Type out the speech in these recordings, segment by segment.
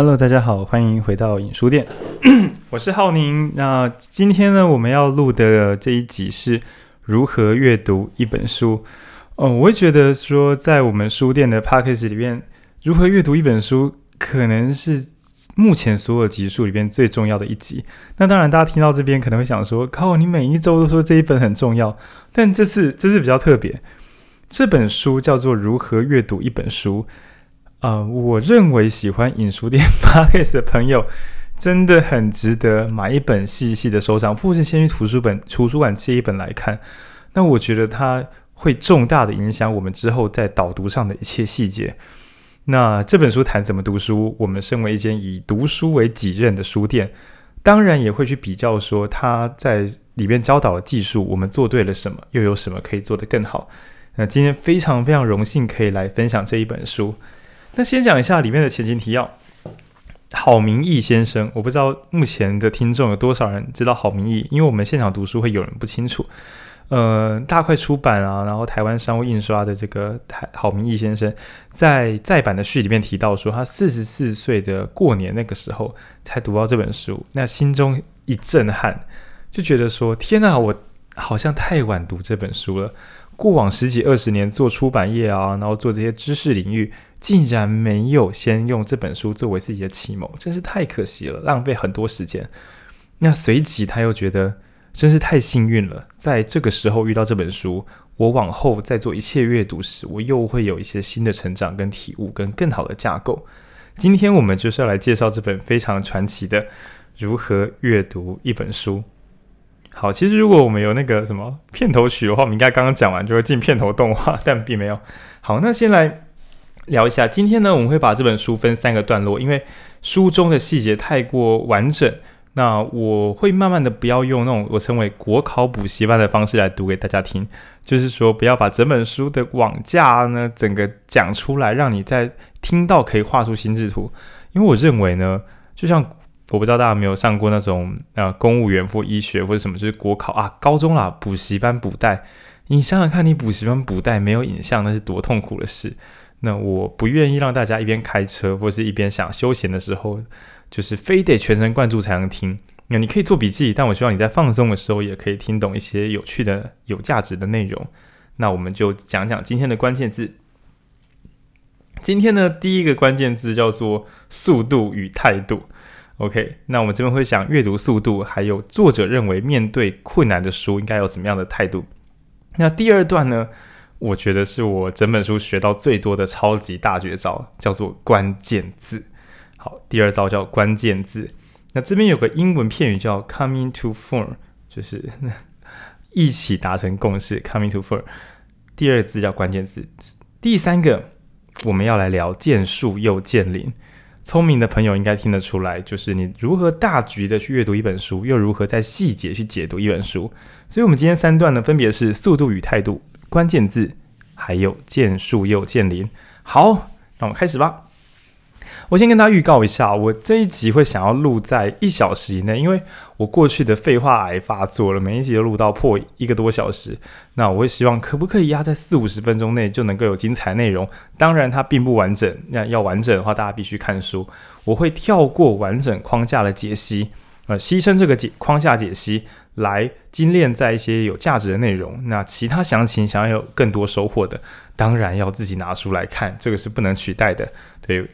Hello，大家好，欢迎回到影书店，我是浩宁。那今天呢，我们要录的这一集是如何阅读一本书。哦，我会觉得说，在我们书店的 Podcast 里面，如何阅读一本书，可能是目前所有集数里边最重要的一集。那当然，大家听到这边可能会想说，靠，你每一周都说这一本很重要，但这次这次比较特别。这本书叫做《如何阅读一本书》。呃，我认为喜欢影书店 Podcast 的朋友，真的很值得买一本细细的收藏，复是先去图书本图书馆借一本来看。那我觉得它会重大的影响我们之后在导读上的一切细节。那这本书谈怎么读书，我们身为一间以读书为己任的书店，当然也会去比较说它在里面教导的技术，我们做对了什么，又有什么可以做得更好。那今天非常非常荣幸可以来分享这一本书。那先讲一下里面的前情提要。郝明义先生，我不知道目前的听众有多少人知道郝明义，因为我们现场读书会有人不清楚。呃，大块出版啊，然后台湾商务印刷的这个台郝明义先生，在再版的序里面提到说，他四十四岁的过年那个时候才读到这本书，那心中一震撼，就觉得说，天哪，我好像太晚读这本书了。过往十几二十年做出版业啊，然后做这些知识领域，竟然没有先用这本书作为自己的启蒙，真是太可惜了，浪费很多时间。那随即他又觉得真是太幸运了，在这个时候遇到这本书，我往后再做一切阅读时，我又会有一些新的成长跟体悟，跟更好的架构。今天我们就是要来介绍这本非常传奇的《如何阅读一本书》。好，其实如果我们有那个什么片头曲的话，我们应该刚刚讲完就会进片头动画，但并没有。好，那先来聊一下。今天呢，我们会把这本书分三个段落，因为书中的细节太过完整，那我会慢慢的不要用那种我称为国考补习班的方式来读给大家听，就是说不要把整本书的网架呢整个讲出来，让你在听到可以画出心智图。因为我认为呢，就像。我不知道大家有没有上过那种呃公务员或医学或者什么，就是国考啊，高中啦，补习班补带。你想想看，你补习班补带没有影像，那是多痛苦的事。那我不愿意让大家一边开车或是一边想休闲的时候，就是非得全神贯注才能听。那你可以做笔记，但我希望你在放松的时候也可以听懂一些有趣的、有价值的内容。那我们就讲讲今天的关键字。今天的第一个关键字叫做速度与态度。OK，那我们这边会讲阅读速度，还有作者认为面对困难的书应该有怎么样的态度。那第二段呢，我觉得是我整本书学到最多的超级大绝招，叫做关键字。好，第二招叫关键字。那这边有个英文片语叫 coming to form，就是 一起达成共识，coming to form。第二个字叫关键字。第三个，我们要来聊见树又见林。聪明的朋友应该听得出来，就是你如何大局的去阅读一本书，又如何在细节去解读一本书。所以，我们今天三段呢，分别是速度与态度、关键字，还有见树又见林。好，那我们开始吧。我先跟大家预告一下，我这一集会想要录在一小时以内，因为我过去的废话癌发作了，每一集都录到破一个多小时。那我会希望可不可以压在四五十分钟内就能够有精彩内容？当然它并不完整，那要完整的话，大家必须看书。我会跳过完整框架的解析，呃，牺牲这个解框架解析来精炼在一些有价值的内容。那其他详情想要有更多收获的，当然要自己拿书来看，这个是不能取代的。对。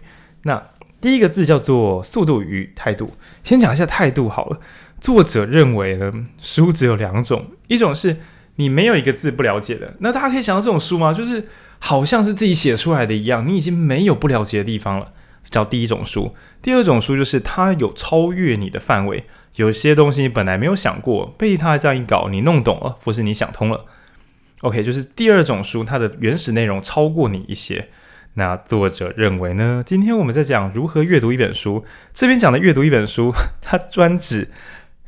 那第一个字叫做速度与态度。先讲一下态度好了。作者认为呢，书只有两种，一种是你没有一个字不了解的。那大家可以想到这种书吗？就是好像是自己写出来的一样，你已经没有不了解的地方了，叫第一种书。第二种书就是它有超越你的范围，有些东西你本来没有想过，被他这样一搞，你弄懂了，或是你想通了。OK，就是第二种书，它的原始内容超过你一些。那作者认为呢？今天我们在讲如何阅读一本书。这边讲的阅读一本书，他专指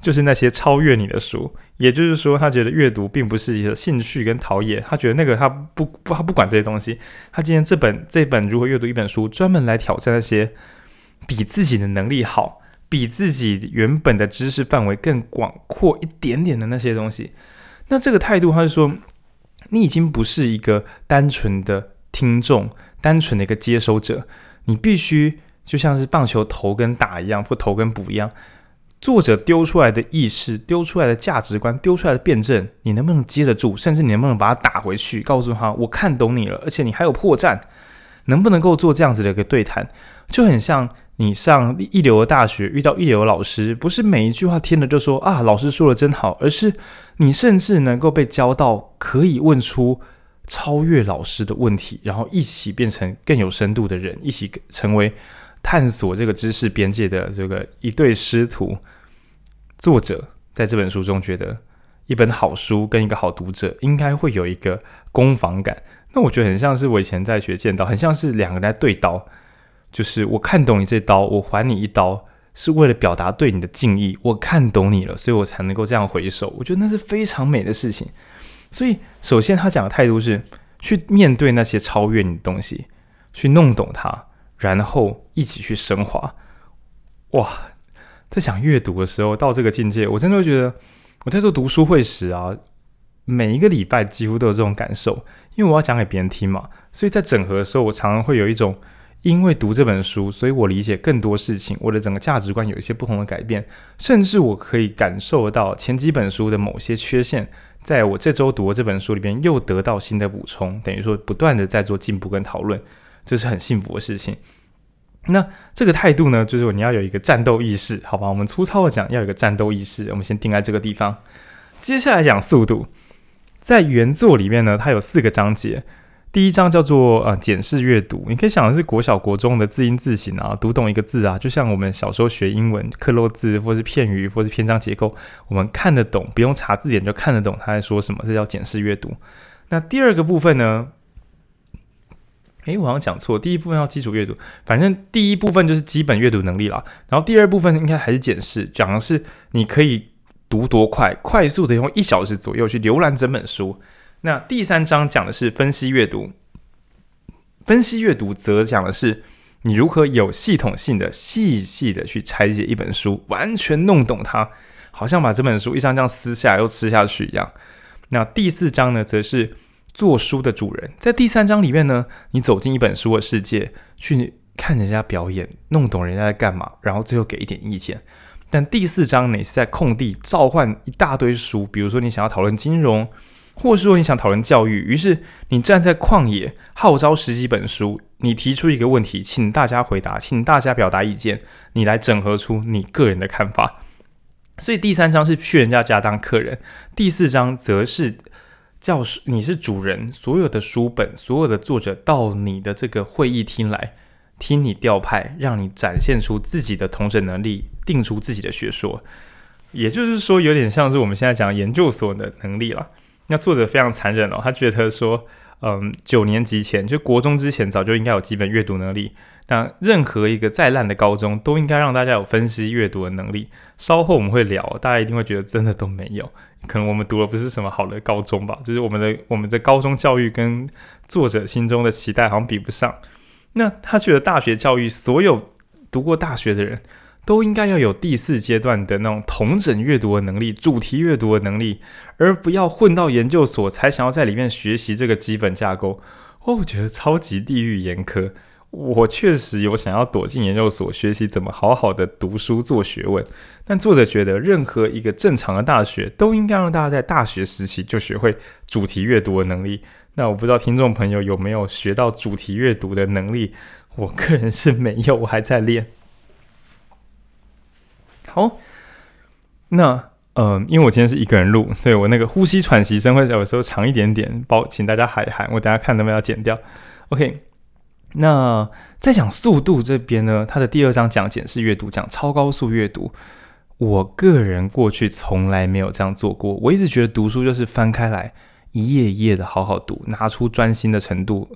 就是那些超越你的书。也就是说，他觉得阅读并不是一个兴趣跟陶冶，他觉得那个他不不他不管这些东西。他今天这本这本如何阅读一本书，专门来挑战那些比自己的能力好、比自己原本的知识范围更广阔一点点的那些东西。那这个态度，他就说，你已经不是一个单纯的听众。单纯的一个接收者，你必须就像是棒球投跟打一样，或投跟补一样。作者丢出来的意识、丢出来的价值观、丢出来的辩证，你能不能接得住？甚至你能不能把它打回去，告诉他我看懂你了，而且你还有破绽，能不能够做这样子的一个对谈？就很像你上一流的大学遇到一流的老师，不是每一句话听了就说啊，老师说的真好，而是你甚至能够被教到可以问出超越老师的问题，然后一起变成更有深度的人，一起成为。探索这个知识边界的这个一对师徒，作者在这本书中觉得，一本好书跟一个好读者应该会有一个攻防感。那我觉得很像是我以前在学剑道，很像是两个人在对刀，就是我看懂你这刀，我还你一刀，是为了表达对你的敬意。我看懂你了，所以我才能够这样回首。我觉得那是非常美的事情。所以，首先他讲的态度是去面对那些超越你的东西，去弄懂它。然后一起去升华，哇！在想阅读的时候，到这个境界，我真的会觉得我在做读书会时啊，每一个礼拜几乎都有这种感受，因为我要讲给别人听嘛。所以在整合的时候，我常常会有一种，因为读这本书，所以我理解更多事情，我的整个价值观有一些不同的改变，甚至我可以感受到前几本书的某些缺陷，在我这周读的这本书里边又得到新的补充，等于说不断的在做进步跟讨论。这是很幸福的事情。那这个态度呢，就是你要有一个战斗意识，好吧？我们粗糙的讲，要有一个战斗意识。我们先定在这个地方。接下来讲速度，在原作里面呢，它有四个章节。第一章叫做呃检视阅读，你可以想的是国小国中的字音字形啊，读懂一个字啊，就像我们小时候学英文克漏字，或是片语，或是篇章结构，我们看得懂，不用查字典就看得懂他在说什么，这叫检视阅读。那第二个部分呢？诶，我好像讲错，第一部分要基础阅读，反正第一部分就是基本阅读能力啦。然后第二部分应该还是检视，讲的是你可以读多快，快速的用一小时左右去浏览整本书。那第三章讲的是分析阅读，分析阅读则讲的是你如何有系统性的、细细的去拆解一本书，完全弄懂它，好像把这本书一张张撕下来又吃下去一样。那第四章呢，则是。做书的主人，在第三章里面呢，你走进一本书的世界，去看人家表演，弄懂人家在干嘛，然后最后给一点意见。但第四章你是在空地召唤一大堆书，比如说你想要讨论金融，或是说你想讨论教育，于是你站在旷野号召十几本书，你提出一个问题，请大家回答，请大家表达意见，你来整合出你个人的看法。所以第三章是去人家家当客人，第四章则是。教师，你是主人，所有的书本，所有的作者到你的这个会议厅来听你调派，让你展现出自己的统整能力，定出自己的学说。也就是说，有点像是我们现在讲研究所的能力了。那作者非常残忍哦，他觉得说，嗯，九年级前就国中之前早就应该有基本阅读能力。那任何一个再烂的高中都应该让大家有分析阅读的能力。稍后我们会聊，大家一定会觉得真的都没有。可能我们读的不是什么好的高中吧，就是我们的我们的高中教育跟作者心中的期待好像比不上。那他觉得大学教育，所有读过大学的人都应该要有第四阶段的那种统整阅读的能力、主题阅读的能力，而不要混到研究所才想要在里面学习这个基本架构。哦，我觉得超级地狱严苛。我确实有想要躲进研究所学习怎么好好的读书做学问，但作者觉得任何一个正常的大学都应该让大家在大学时期就学会主题阅读的能力。那我不知道听众朋友有没有学到主题阅读的能力？我个人是没有，我还在练。好，那嗯，因为我今天是一个人录，所以我那个呼吸喘息声会有时候长一点点，包请大家海涵，我等下看能不能要剪掉。OK。那在讲速度这边呢，他的第二章讲检视阅读，讲超高速阅读。我个人过去从来没有这样做过，我一直觉得读书就是翻开来一页一页的好好读，拿出专心的程度，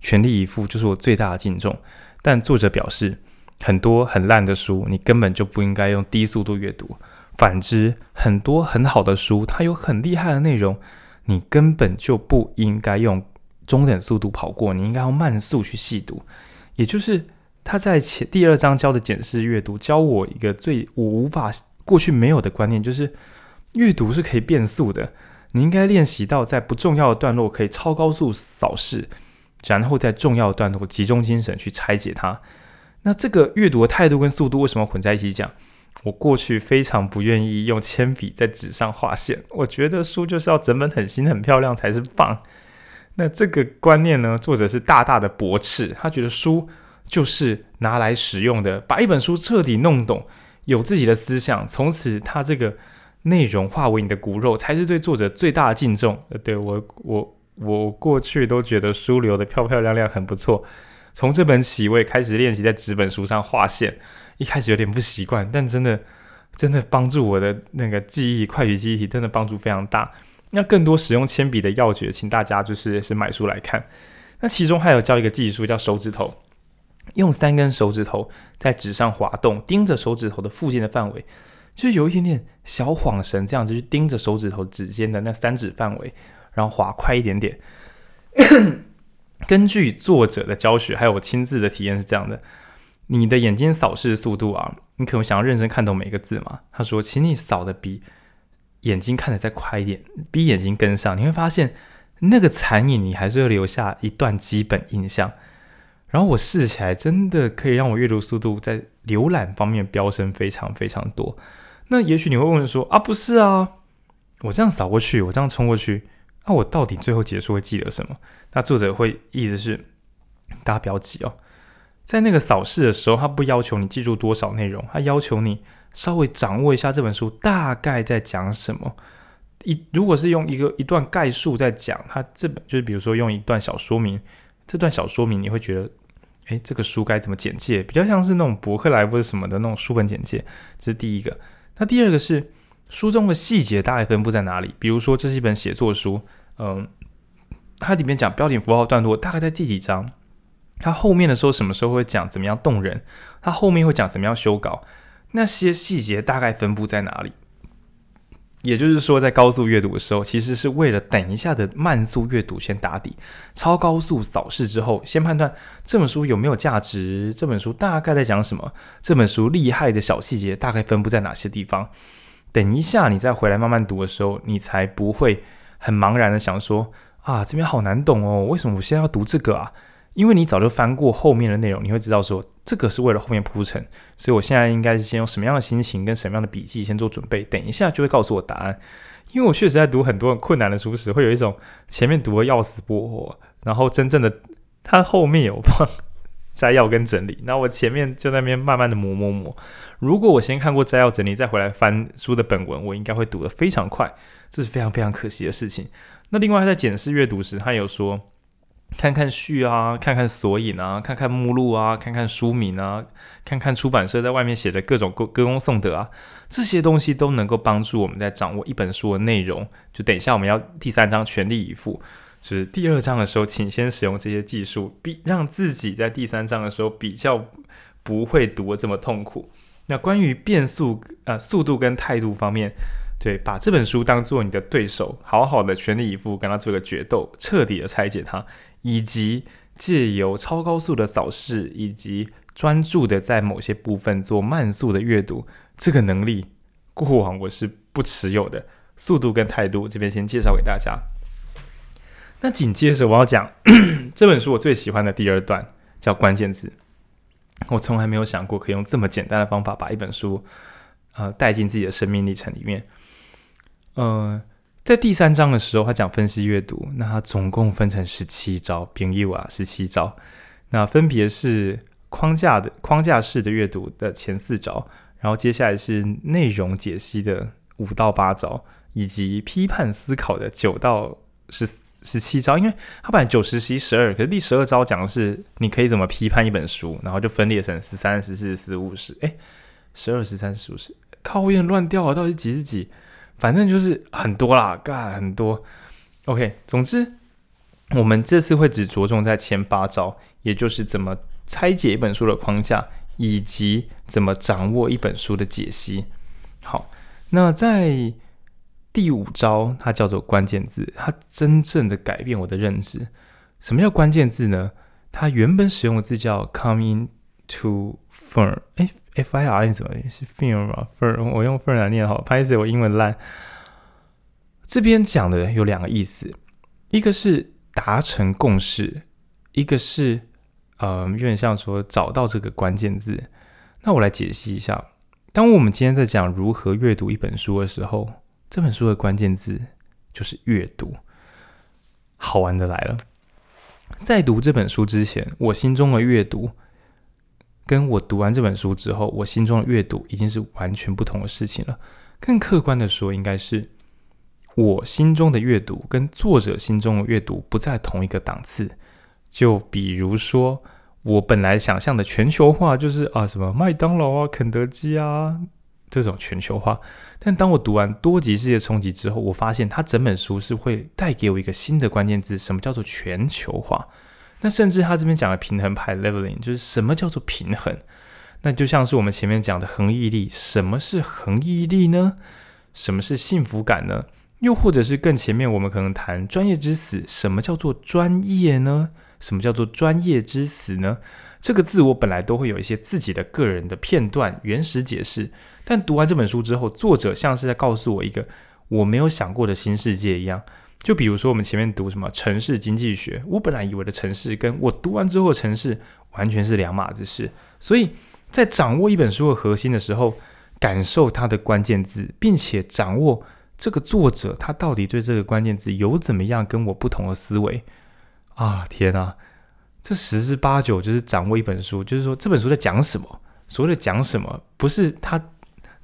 全力以赴就是我最大的敬重。但作者表示，很多很烂的书，你根本就不应该用低速度阅读；反之，很多很好的书，它有很厉害的内容，你根本就不应该用。中等速度跑过，你应该要慢速去细读。也就是他在前第二章教的检视阅读，教我一个最我无法过去没有的观念，就是阅读是可以变速的。你应该练习到在不重要的段落可以超高速扫视，然后在重要的段落集中精神去拆解它。那这个阅读的态度跟速度为什么混在一起讲？我过去非常不愿意用铅笔在纸上画线，我觉得书就是要整本很新很漂亮才是棒。那这个观念呢，作者是大大的驳斥，他觉得书就是拿来使用的，把一本书彻底弄懂，有自己的思想，从此他这个内容化为你的骨肉，才是对作者最大的敬重。呃，对我我我过去都觉得书留的漂漂亮亮很不错，从这本起我也开始练习在纸本书上画线。一开始有点不习惯，但真的真的帮助我的那个记忆，快学记忆体真的帮助非常大。那更多使用铅笔的要诀，请大家就是是买书来看。那其中还有教一个技术，叫手指头，用三根手指头在纸上滑动，盯着手指头的附近的范围，就是有一点点小晃神，这样子去盯着手指头指尖的那三指范围，然后滑快一点点。根据作者的教学，还有我亲自的体验是这样的。你的眼睛扫视速度啊，你可能想要认真看懂每个字嘛？他说，请你扫的比眼睛看的再快一点，比眼睛跟上，你会发现那个残影，你还是会留下一段基本印象。然后我试起来，真的可以让我阅读速度在浏览方面飙升非常非常多。那也许你会问说啊，不是啊，我这样扫过去，我这样冲过去，那、我到底最后结束会记得什么？那作者会意思是，大家不要急哦。在那个扫视的时候，他不要求你记住多少内容，他要求你稍微掌握一下这本书大概在讲什么。一如果是用一个一段概述在讲，他这本就是比如说用一段小说明，这段小说明你会觉得，诶，这个书该怎么简介？比较像是那种博客来或者什么的那种书本简介。这是第一个。那第二个是书中的细节大概分布在哪里？比如说这是一本写作书，嗯，它里面讲标点符号段落大概在第几章？它后面的时候什么时候会讲怎么样动人？它后面会讲怎么样修稿？那些细节大概分布在哪里？也就是说，在高速阅读的时候，其实是为了等一下的慢速阅读先打底。超高速扫视之后，先判断这本书有没有价值，这本书大概在讲什么，这本书厉害的小细节大概分布在哪些地方。等一下你再回来慢慢读的时候，你才不会很茫然的想说啊，这边好难懂哦，为什么我现在要读这个啊？因为你早就翻过后面的内容，你会知道说这个是为了后面铺陈，所以我现在应该是先用什么样的心情跟什么样的笔记先做准备，等一下就会告诉我答案。因为我确实在读很多很困难的书时，会有一种前面读的要死不活，然后真正的它后面有放摘要跟整理，那我前面就在那边慢慢的磨磨磨。如果我先看过摘要整理，再回来翻书的本文，我应该会读得非常快，这是非常非常可惜的事情。那另外在检视阅读时，他有说。看看序啊，看看索引啊，看看目录啊，看看书名啊，看看出版社在外面写的各种歌歌功颂德啊，这些东西都能够帮助我们在掌握一本书的内容。就等一下我们要第三章全力以赴，就是第二章的时候，请先使用这些技术，比让自己在第三章的时候比较不会读的这么痛苦。那关于变速啊、呃、速度跟态度方面。对，把这本书当做你的对手，好好的全力以赴跟他做个决斗，彻底的拆解它，以及借由超高速的扫视，以及专注的在某些部分做慢速的阅读，这个能力过往我是不持有的。速度跟态度这边先介绍给大家。那紧接着我要讲 这本书我最喜欢的第二段，叫关键字。我从来没有想过可以用这么简单的方法把一本书，呃，带进自己的生命历程里面。呃，在第三章的时候，他讲分析阅读，那他总共分成十七招，朋友啊，十七招，那分别是框架的框架式的阅读的前四招，然后接下来是内容解析的五到八招，以及批判思考的九到十十七招。因为他本来九十十一十二，可是第十二招讲的是你可以怎么批判一本书，然后就分裂成十三、十四、十五、十，哎，十二、十三、十五、十，靠，我有点乱掉啊，到底几是几？反正就是很多啦，干很多。OK，总之，我们这次会只着重在前八招，也就是怎么拆解一本书的框架，以及怎么掌握一本书的解析。好，那在第五招，它叫做关键字，它真正的改变我的认知。什么叫关键字呢？它原本使用的字叫 come into firm，哎。F I R 怎么是 firm 啊？firm 我用 firm 来念好，不好意思，我英文烂。这边讲的有两个意思，一个是达成共识，一个是呃，有点像说找到这个关键字。那我来解析一下，当我们今天在讲如何阅读一本书的时候，这本书的关键字就是阅读。好玩的来了，在读这本书之前，我心中的阅读，跟我读完这本书之后，我心中的阅读已经是完全不同的事情了。更客观的说，应该是我心中的阅读跟作者心中的阅读不在同一个档次。就比如说，我本来想象的全球化就是啊，什么麦当劳啊、肯德基啊这种全球化。但当我读完《多极世界冲击》之后，我发现它整本书是会带给我一个新的关键字：什么叫做全球化？那甚至他这边讲的平衡派 （leveling） 就是什么叫做平衡？那就像是我们前面讲的恒毅力，什么是恒毅力呢？什么是幸福感呢？又或者是更前面，我们可能谈专业之死，什么叫做专业呢？什么叫做专业之死呢？这个字我本来都会有一些自己的个人的片段原始解释，但读完这本书之后，作者像是在告诉我一个我没有想过的新世界一样。就比如说我们前面读什么城市经济学，我本来以为的城市，跟我读完之后的城市完全是两码子事。所以在掌握一本书的核心的时候，感受它的关键字，并且掌握这个作者他到底对这个关键字有怎么样跟我不同的思维。啊天啊，这十之八九就是掌握一本书，就是说这本书在讲什么。所谓的讲什么，不是它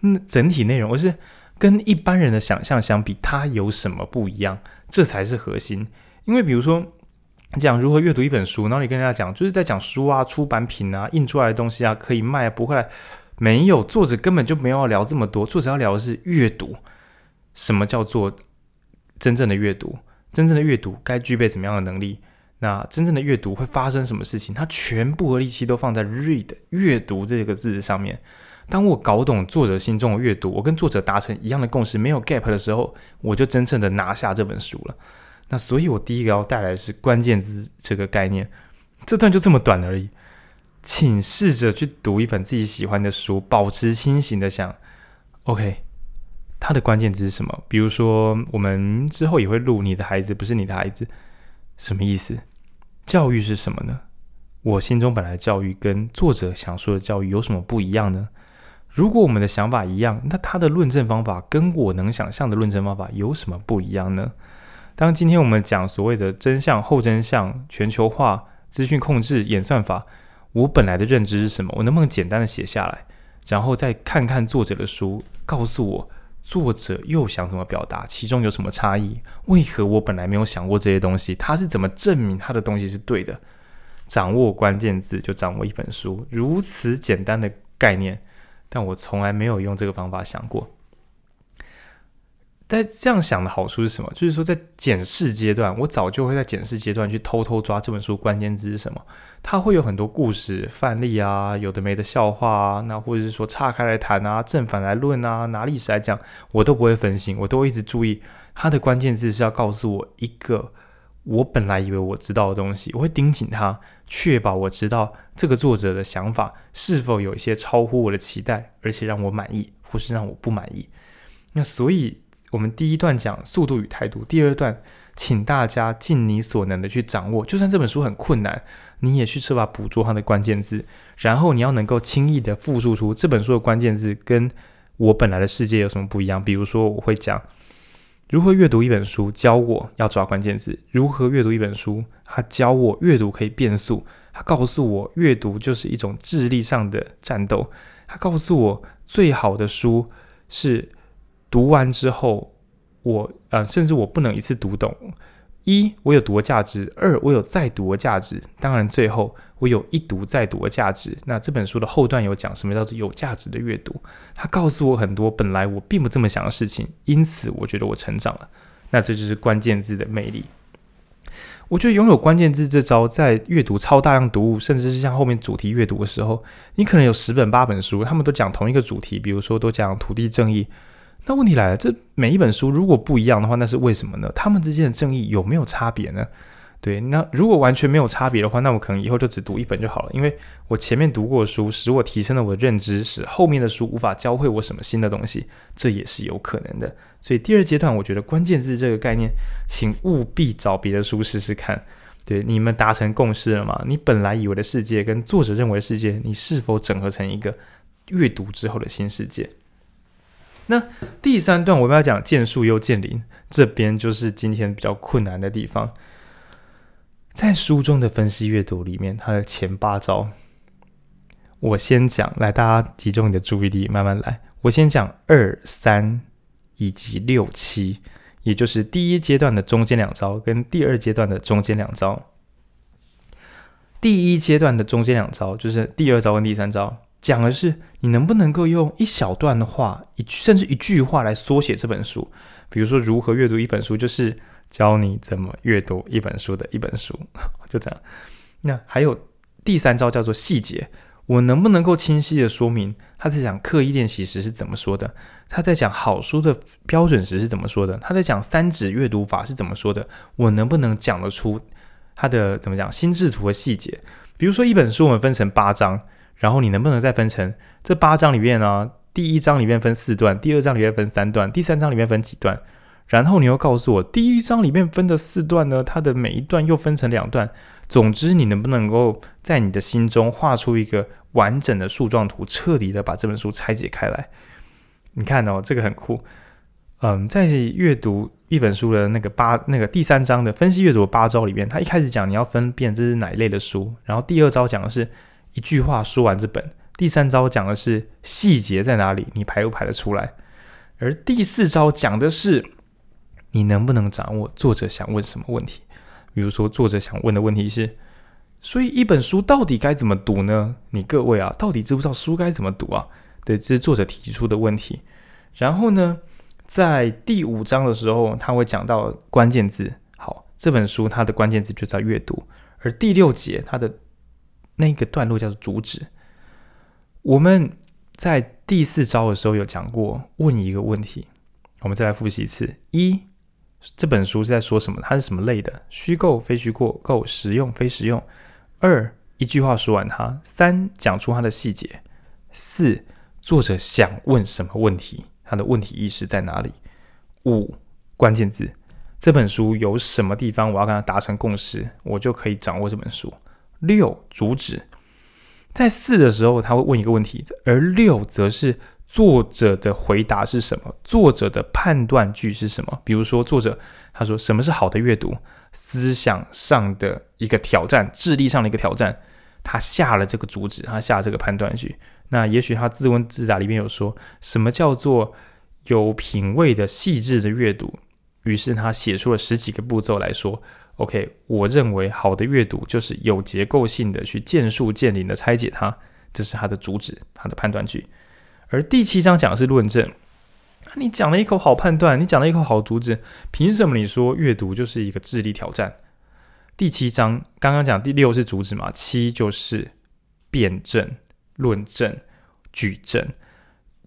嗯整体内容，而是跟一般人的想象相比，它有什么不一样，这才是核心。因为比如说讲如何阅读一本书，然后你跟人家讲，就是在讲书啊、出版品啊、印出来的东西啊，可以卖啊，不会来，没有，作者根本就没有要聊这么多，作者要聊的是阅读。什么叫做真正的阅读？真正的阅读该具备怎么样的能力？那真正的阅读会发生什么事情？他全部的力气都放在 read 阅读这个字上面。当我搞懂作者心中的阅读，我跟作者达成一样的共识，没有 gap 的时候，我就真正的拿下这本书了。那所以，我第一个要带来的是关键字这个概念。这段就这么短而已，请试着去读一本自己喜欢的书，保持清醒的想，OK，它的关键字是什么？比如说，我们之后也会录你的孩子不是你的孩子，什么意思？教育是什么呢？我心中本来教育跟作者想说的教育有什么不一样呢？如果我们的想法一样，那他的论证方法跟我能想象的论证方法有什么不一样呢？当今天我们讲所谓的真相、后真相、全球化、资讯控制、演算法，我本来的认知是什么？我能不能简单的写下来，然后再看看作者的书，告诉我？作者又想怎么表达？其中有什么差异？为何我本来没有想过这些东西？他是怎么证明他的东西是对的？掌握关键字就掌握一本书，如此简单的概念，但我从来没有用这个方法想过。但这样想的好处是什么？就是说，在检视阶段，我早就会在检视阶段去偷偷抓这本书关键字是什么。它会有很多故事范例啊，有的没的笑话啊，那或者是说岔开来谈啊，正反来论啊，拿历史来讲，我都不会分心，我都会一直注意它的关键字是要告诉我一个我本来以为我知道的东西，我会盯紧它，确保我知道这个作者的想法是否有一些超乎我的期待，而且让我满意，或是让我不满意。那所以。我们第一段讲速度与态度，第二段请大家尽你所能的去掌握，就算这本书很困难，你也去设法捕捉它的关键字，然后你要能够轻易的复述出这本书的关键字跟我本来的世界有什么不一样。比如说，我会讲如何阅读一本书，教我要抓关键字；如何阅读一本书，他教我阅读可以变速，他告诉我阅读就是一种智力上的战斗，他告诉我最好的书是。读完之后，我啊，甚至我不能一次读懂。一，我有读的价值；二，我有再读的价值。当然，最后我有一读再读的价值。那这本书的后段有讲什么叫做有价值的阅读？它告诉我很多本来我并不这么想的事情，因此我觉得我成长了。那这就是关键字的魅力。我觉得拥有关键字这招，在阅读超大量读物，甚至是像后面主题阅读的时候，你可能有十本八本书，他们都讲同一个主题，比如说都讲土地正义。那问题来了，这每一本书如果不一样的话，那是为什么呢？他们之间的正义有没有差别呢？对，那如果完全没有差别的话，那我可能以后就只读一本就好了，因为我前面读过书使我提升了我的认知，使后面的书无法教会我什么新的东西，这也是有可能的。所以第二阶段，我觉得关键字这个概念，请务必找别的书试试看。对，你们达成共识了吗？你本来以为的世界跟作者认为的世界，你是否整合成一个阅读之后的新世界？那第三段我们要讲见树又见林，这边就是今天比较困难的地方。在书中的分析阅读里面，它的前八招，我先讲，来，大家集中你的注意力，慢慢来。我先讲二三以及六七。也就是第一阶段的中间两招跟第二阶段的中间两招。第一阶段的中间两招就是第二招跟第三招，讲的是你能不能够用一小段的话，一甚至一句话来缩写这本书。比如说，如何阅读一本书，就是教你怎么阅读一本书的一本书，就这样。那还有第三招叫做细节。我能不能够清晰地说明他在讲刻意练习时是怎么说的？他在讲好书的标准时是怎么说的？他在讲三指阅读法是怎么说的？我能不能讲得出他的怎么讲心智图的细节？比如说一本书我们分成八章，然后你能不能再分成这八章里面呢？第一章里面分四段，第二章里面分三段，第三章里面分几段？然后你又告诉我第一章里面分的四段呢，它的每一段又分成两段。总之，你能不能够在你的心中画出一个完整的树状图，彻底的把这本书拆解开来？你看哦，这个很酷。嗯，在阅读一本书的那个八那个第三章的分析阅读八招里面，他一开始讲你要分辨这是哪一类的书，然后第二招讲的是一句话说完这本，第三招讲的是细节在哪里，你排不排得出来？而第四招讲的是你能不能掌握作者想问什么问题。比如说，作者想问的问题是：所以一本书到底该怎么读呢？你各位啊，到底知不知道书该怎么读啊？对，这是作者提出的问题。然后呢，在第五章的时候，他会讲到关键字。好，这本书它的关键字就在阅读。而第六节它的那个段落叫做主旨。我们在第四招的时候有讲过，问一个问题。我们再来复习一次：一。这本书是在说什么？它是什么类的？虚构、非虚构、构、实用、非实用。二，一句话说完它。三，讲出它的细节。四，作者想问什么问题？他的问题意识在哪里？五，关键字。这本书有什么地方我要跟他达成共识，我就可以掌握这本书。六，主旨。在四的时候，他会问一个问题，而六则是。作者的回答是什么？作者的判断句是什么？比如说，作者他说什么是好的阅读？思想上的一个挑战，智力上的一个挑战。他下了这个主旨，他下这个判断句。那也许他自问自答里面有说什么叫做有品味的细致的阅读？于是他写出了十几个步骤来说：“OK，我认为好的阅读就是有结构性的去见树见林的拆解它。”这是它的主旨，它的判断句。而第七章讲的是论证，你讲了一口好判断，你讲了一口好主旨，凭什么你说阅读就是一个智力挑战？第七章刚刚讲第六是主旨嘛，七就是辩证、论证、举证，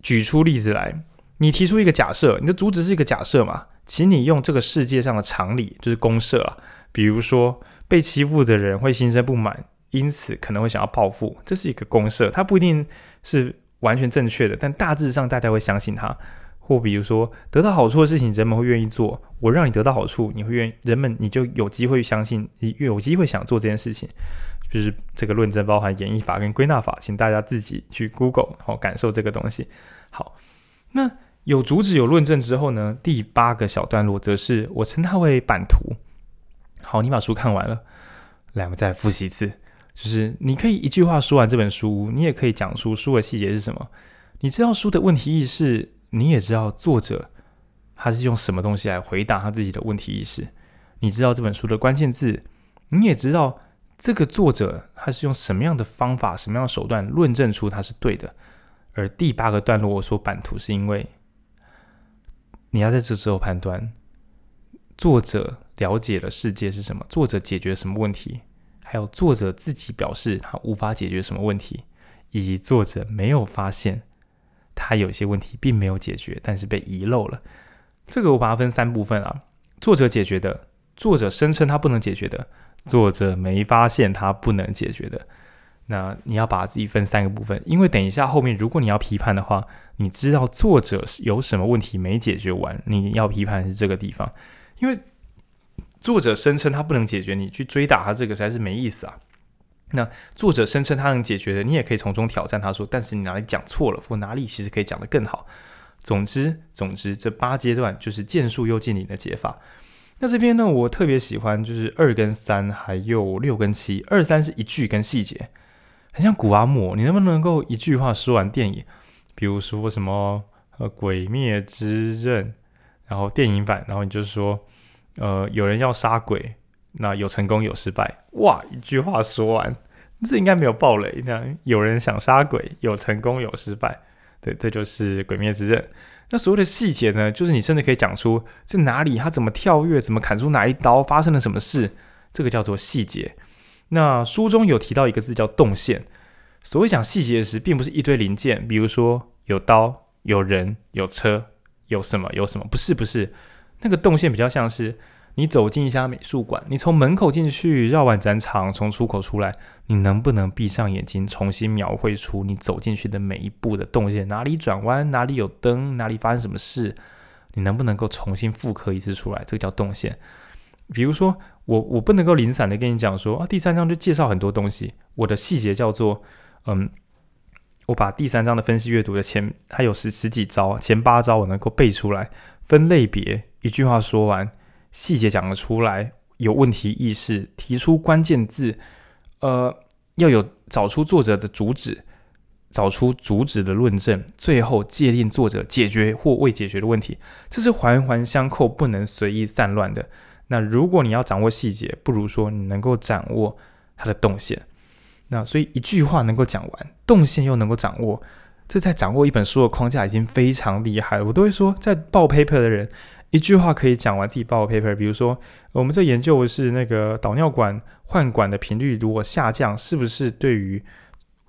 举出例子来。你提出一个假设，你的主旨是一个假设嘛，请你用这个世界上的常理，就是公设啊，比如说被欺负的人会心生不满，因此可能会想要报复，这是一个公设，它不一定是。完全正确的，但大致上大家会相信它。或比如说，得到好处的事情，人们会愿意做。我让你得到好处，你会愿意，人们你就有机会相信，你越有机会想做这件事情。就是这个论证包含演绎法跟归纳法，请大家自己去 Google 好感受这个东西。好，那有主旨有论证之后呢，第八个小段落则是我称它为版图。好，你把书看完了，来，我们再复习一次。就是你可以一句话说完这本书，你也可以讲出书的细节是什么。你知道书的问题意识，你也知道作者他是用什么东西来回答他自己的问题意识。你知道这本书的关键字，你也知道这个作者他是用什么样的方法、什么样的手段论证出他是对的。而第八个段落我说版图，是因为你要在这时候判断作者了解了世界是什么，作者解决什么问题。还有作者自己表示他无法解决什么问题，以及作者没有发现他有些问题并没有解决，但是被遗漏了。这个我把它分三部分啊：作者解决的，作者声称他不能解决的，作者没发现他不能解决的。那你要把自己分三个部分，因为等一下后面如果你要批判的话，你知道作者有什么问题没解决完，你要批判是这个地方，因为作者声称他不能解决，你去追打他这个实在是没意思啊。那作者声称他能解决的，你也可以从中挑战他说，但是你哪里讲错了，或哪里其实可以讲得更好。总之，总之，这八阶段就是剑树又见林的解法。那这边呢，我特别喜欢就是二跟三，还有六跟七。二三是一句跟细节，很像古阿莫。你能不能够一句话说完电影？比如说什么呃《鬼灭之刃》，然后电影版，然后你就说呃有人要杀鬼。那有成功有失败，哇！一句话说完，这应该没有爆雷。那有人想杀鬼，有成功有失败，对，这就是《鬼灭之刃》。那所谓的细节呢，就是你甚至可以讲出在哪里，他怎么跳跃，怎么砍出哪一刀，发生了什么事，这个叫做细节。那书中有提到一个字叫动线。所谓讲细节时，并不是一堆零件，比如说有刀、有人、有车、有什么、有什么，不是，不是，那个动线比较像是。你走进一家美术馆，你从门口进去，绕完展场，从出口出来，你能不能闭上眼睛，重新描绘出你走进去的每一步的动线？哪里转弯，哪里有灯，哪里发生什么事？你能不能够重新复刻一次出来？这个叫动线。比如说，我我不能够零散的跟你讲说啊，第三章就介绍很多东西。我的细节叫做，嗯，我把第三章的分析阅读的前还有十十几招，前八招我能够背出来，分类别，一句话说完。细节讲得出来，有问题意识，提出关键字，呃，要有找出作者的主旨，找出主旨的论证，最后界定作者解决或未解决的问题，这是环环相扣，不能随意散乱的。那如果你要掌握细节，不如说你能够掌握它的动线。那所以一句话能够讲完，动线又能够掌握，这在掌握一本书的框架已经非常厉害。我都会说，在报 paper 的人。一句话可以讲完自己报 paper，比如说我们这研究的是那个导尿管换管的频率如果下降，是不是对于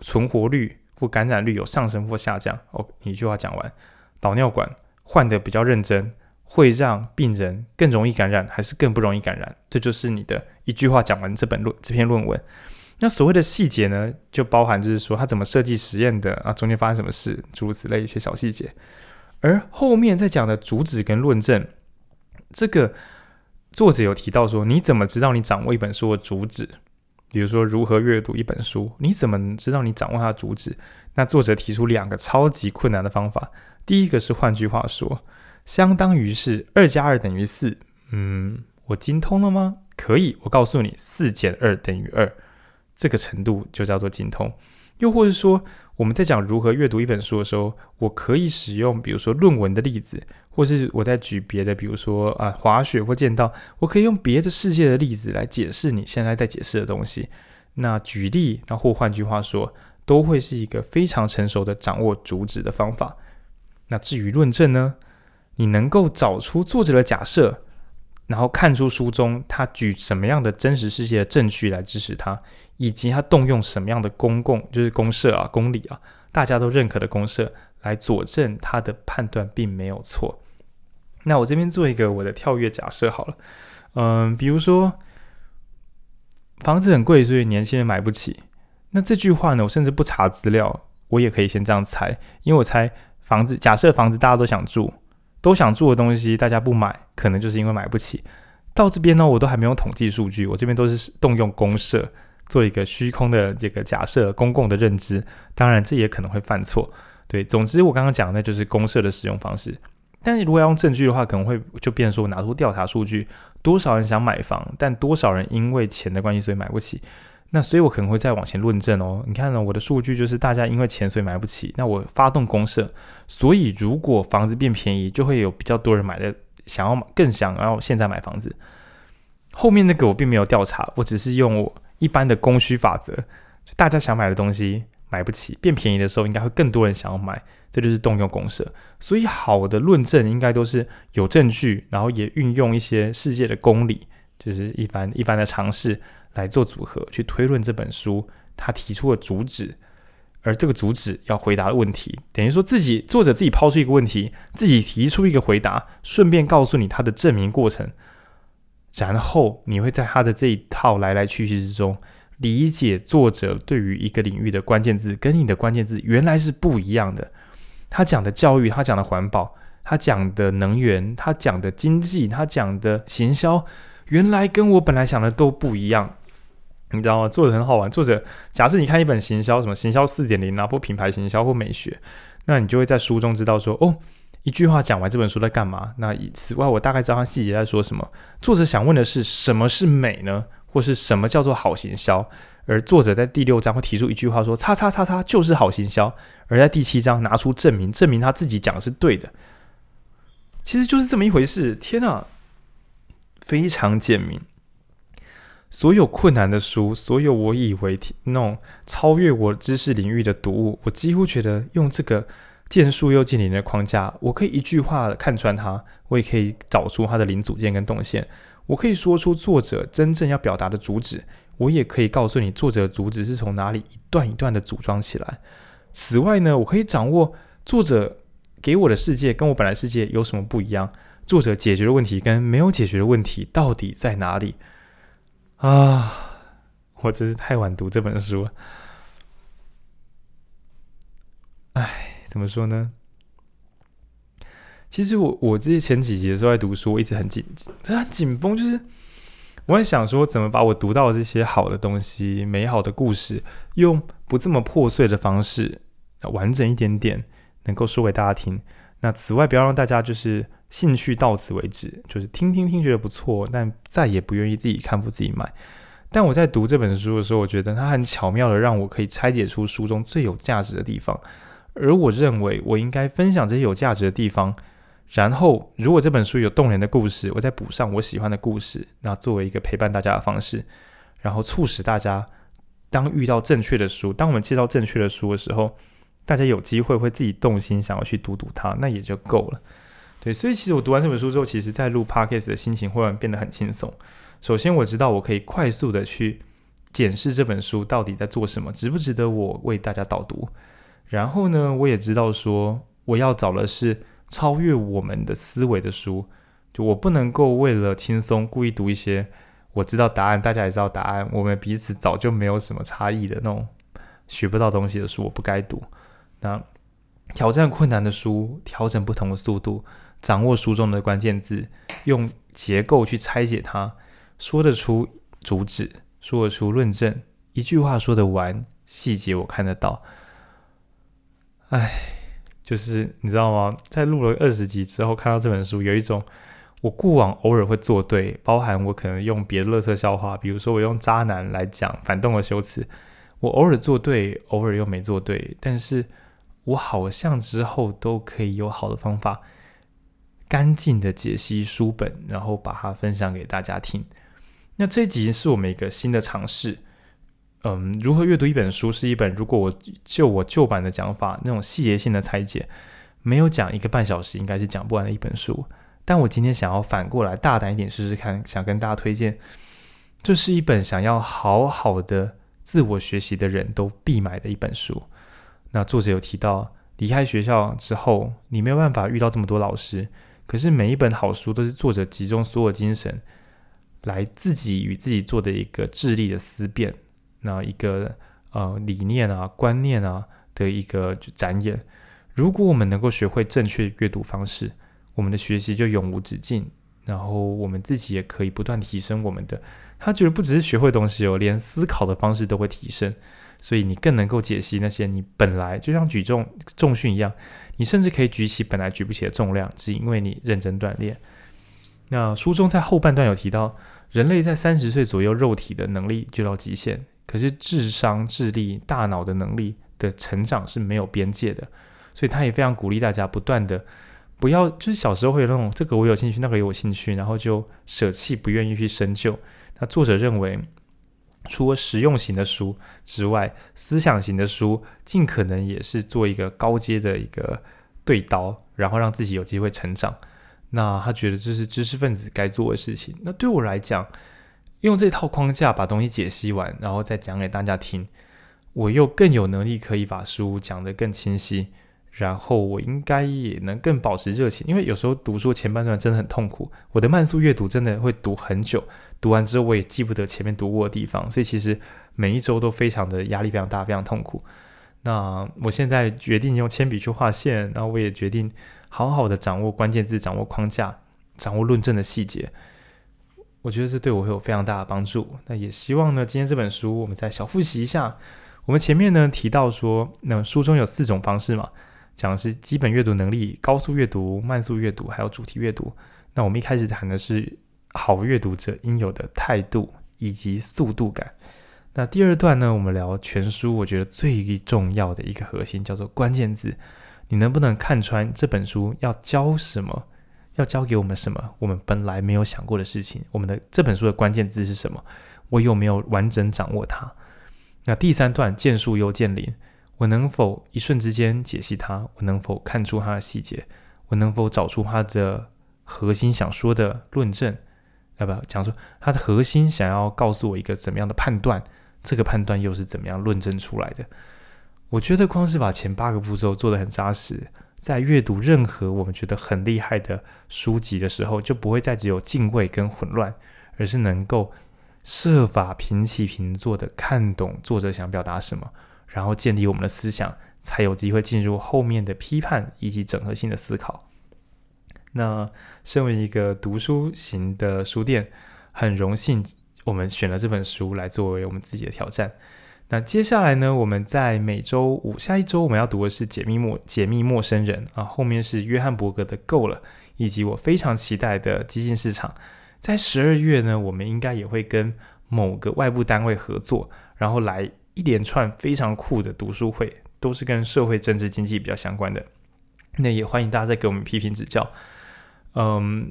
存活率或感染率有上升或下降？哦，一句话讲完，导尿管换得比较认真，会让病人更容易感染还是更不容易感染？这就是你的一句话讲完这本论这篇论文。那所谓的细节呢，就包含就是说他怎么设计实验的啊，中间发生什么事，诸如此类一些小细节。而后面在讲的主旨跟论证，这个作者有提到说，你怎么知道你掌握一本书的主旨？比如说如何阅读一本书，你怎么知道你掌握它的主旨？那作者提出两个超级困难的方法。第一个是换句话说，相当于是二加二等于四。嗯，我精通了吗？可以，我告诉你，四减二等于二，这个程度就叫做精通。又或者说，我们在讲如何阅读一本书的时候，我可以使用，比如说论文的例子，或是我在举别的，比如说啊滑雪或剑道，我可以用别的世界的例子来解释你现在在解释的东西。那举例，然后换句话说，都会是一个非常成熟的掌握主旨的方法。那至于论证呢，你能够找出作者的假设。然后看出书中他举什么样的真实世界的证据来支持他，以及他动用什么样的公共就是公设啊、公理啊，大家都认可的公设来佐证他的判断并没有错。那我这边做一个我的跳跃假设好了，嗯，比如说房子很贵，所以年轻人买不起。那这句话呢，我甚至不查资料，我也可以先这样猜，因为我猜房子，假设房子大家都想住。都想做的东西，大家不买，可能就是因为买不起。到这边呢，我都还没有统计数据，我这边都是动用公社做一个虚空的这个假设，公共的认知。当然，这也可能会犯错。对，总之我刚刚讲的就是公社的使用方式。但是如果要用证据的话，可能会就变成说，拿出调查数据，多少人想买房，但多少人因为钱的关系所以买不起。那所以，我可能会再往前论证哦。你看呢，我的数据就是大家因为钱所以买不起。那我发动公设，所以如果房子变便宜，就会有比较多人买的，想要更想要现在买房子。后面那个我并没有调查，我只是用我一般的供需法则，就大家想买的东西买不起，变便宜的时候，应该会更多人想要买，这就是动用公设。所以好的论证应该都是有证据，然后也运用一些世界的公理，就是一般一般的尝试。来做组合去推论这本书，他提出的主旨，而这个主旨要回答的问题，等于说自己作者自己抛出一个问题，自己提出一个回答，顺便告诉你他的证明过程，然后你会在他的这一套来来去去之中，理解作者对于一个领域的关键字跟你的关键字原来是不一样的。他讲的教育，他讲的环保，他讲的能源，他讲的经济，他讲的行销。原来跟我本来想的都不一样。你知道吗？作者很好玩。作者，假设你看一本行销，什么行销四点零啊，或品牌行销或美学，那你就会在书中知道说，哦，一句话讲完这本书在干嘛。那此外，我大概知道他细节在说什么。作者想问的是，什么是美呢？或是什么叫做好行销？而作者在第六章会提出一句话说，叉叉叉叉就是好行销。而在第七章拿出证明，证明他自己讲的是对的。其实就是这么一回事。天哪，非常简明。所有困难的书，所有我以为那种超越我知识领域的读物，我几乎觉得用这个见树又见林的框架，我可以一句话看穿它，我也可以找出它的零组件跟动线，我可以说出作者真正要表达的主旨，我也可以告诉你作者的主旨是从哪里一段一段的组装起来。此外呢，我可以掌握作者给我的世界跟我本来世界有什么不一样，作者解决的问题跟没有解决的问题到底在哪里。啊，我真是太晚读这本书了。哎，怎么说呢？其实我我这些前几集的时候在读书，我一直很紧，很紧绷，就是我在想说，怎么把我读到的这些好的东西、美好的故事，用不这么破碎的方式，完整一点点，能够说给大家听。那此外，不要让大家就是。兴趣到此为止，就是听听听觉得不错，但再也不愿意自己看不自己买。但我在读这本书的时候，我觉得它很巧妙的让我可以拆解出书中最有价值的地方，而我认为我应该分享这些有价值的地方。然后，如果这本书有动人的故事，我再补上我喜欢的故事，那作为一个陪伴大家的方式，然后促使大家当遇到正确的书，当我们介绍正确的书的时候，大家有机会会自己动心想要去读读它，那也就够了。对，所以其实我读完这本书之后，其实在录 Podcast 的心情忽然变得很轻松。首先，我知道我可以快速的去检视这本书到底在做什么，值不值得我为大家导读。然后呢，我也知道说我要找的是超越我们的思维的书，就我不能够为了轻松故意读一些我知道答案，大家也知道答案，我们彼此早就没有什么差异的那种学不到东西的书，我不该读。那挑战困难的书，调整不同的速度。掌握书中的关键字，用结构去拆解它，说得出主旨，说得出论证，一句话说得完，细节我看得到。哎，就是你知道吗？在录了二十集之后，看到这本书，有一种我过往偶尔会做对，包含我可能用别的乐色笑话，比如说我用渣男来讲反动的修辞，我偶尔做对，偶尔又没做对，但是我好像之后都可以有好的方法。干净的解析书本，然后把它分享给大家听。那这集是我们一个新的尝试。嗯，如何阅读一本书是一本，如果我就我旧版的讲法，那种细节性的拆解，没有讲一个半小时应该是讲不完的一本书。但我今天想要反过来大胆一点试试看，想跟大家推荐，这是一本想要好好的自我学习的人都必买的一本书。那作者有提到，离开学校之后，你没有办法遇到这么多老师。可是每一本好书都是作者集中所有精神，来自己与自己做的一个智力的思辨，那一个呃理念啊观念啊的一个展演。如果我们能够学会正确阅读方式，我们的学习就永无止境。然后我们自己也可以不断提升我们的。他觉得不只是学会东西哦，连思考的方式都会提升。所以你更能够解析那些你本来就像举重重训一样，你甚至可以举起本来举不起的重量，只因为你认真锻炼。那书中在后半段有提到，人类在三十岁左右肉体的能力就到极限，可是智商、智力、大脑的能力的成长是没有边界的。所以他也非常鼓励大家不断的不要，就是小时候会有那种这个我有兴趣，那个有兴趣，然后就舍弃不愿意去深究。那作者认为。除了实用型的书之外，思想型的书尽可能也是做一个高阶的一个对刀，然后让自己有机会成长。那他觉得这是知识分子该做的事情。那对我来讲，用这套框架把东西解析完，然后再讲给大家听，我又更有能力可以把书讲得更清晰。然后我应该也能更保持热情，因为有时候读书前半段真的很痛苦，我的慢速阅读真的会读很久，读完之后我也记不得前面读过的地方，所以其实每一周都非常的压力非常大，非常痛苦。那我现在决定用铅笔去画线，然后我也决定好好的掌握关键字，掌握框架，掌握论证的细节。我觉得这对我会有非常大的帮助。那也希望呢，今天这本书我们再小复习一下。我们前面呢提到说，那书中有四种方式嘛，讲的是基本阅读能力、高速阅读、慢速阅读，还有主题阅读。那我们一开始谈的是好阅读者应有的态度以及速度感。那第二段呢，我们聊全书，我觉得最重要的一个核心叫做关键字。你能不能看穿这本书要教什么？要教给我们什么？我们本来没有想过的事情。我们的这本书的关键字是什么？我有没有完整掌握它？那第三段见树又见林，我能否一瞬之间解析它？我能否看出它的细节？我能否找出它的核心想说的论证？要不要讲说它的核心想要告诉我一个怎么样的判断？这个判断又是怎么样论证出来的？我觉得光是把前八个步骤做得很扎实，在阅读任何我们觉得很厉害的书籍的时候，就不会再只有敬畏跟混乱，而是能够。设法平起平坐的看懂作者想表达什么，然后建立我们的思想，才有机会进入后面的批判以及整合性的思考。那身为一个读书型的书店，很荣幸我们选了这本书来作为我们自己的挑战。那接下来呢，我们在每周五，下一周我们要读的是《解密陌解密陌生人》啊，后面是约翰伯格的《够了》，以及我非常期待的《激进市场》。在十二月呢，我们应该也会跟某个外部单位合作，然后来一连串非常酷的读书会，都是跟社会、政治、经济比较相关的。那也欢迎大家再给我们批评指教。嗯，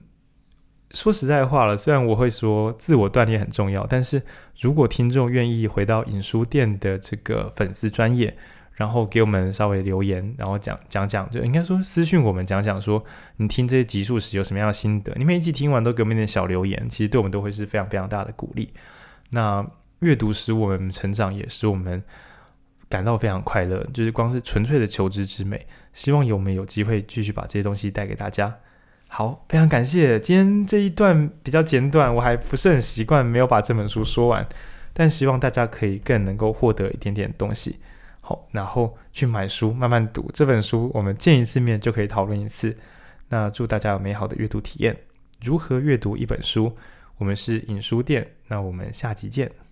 说实在话了，虽然我会说自我锻炼很重要，但是如果听众愿意回到影书店的这个粉丝专业。然后给我们稍微留言，然后讲讲讲，就应该说私讯我们讲讲，说你听这些集数时有什么样的心得？你每一集听完都给我们一点小留言，其实对我们都会是非常非常大的鼓励。那阅读使我们成长，也使我们感到非常快乐，就是光是纯粹的求知之美。希望有我们有机会继续把这些东西带给大家。好，非常感谢今天这一段比较简短，我还不是很习惯没有把这本书说完，但希望大家可以更能够获得一点点东西。好，然后去买书，慢慢读这本书。我们见一次面就可以讨论一次。那祝大家有美好的阅读体验。如何阅读一本书？我们是影书店。那我们下集见。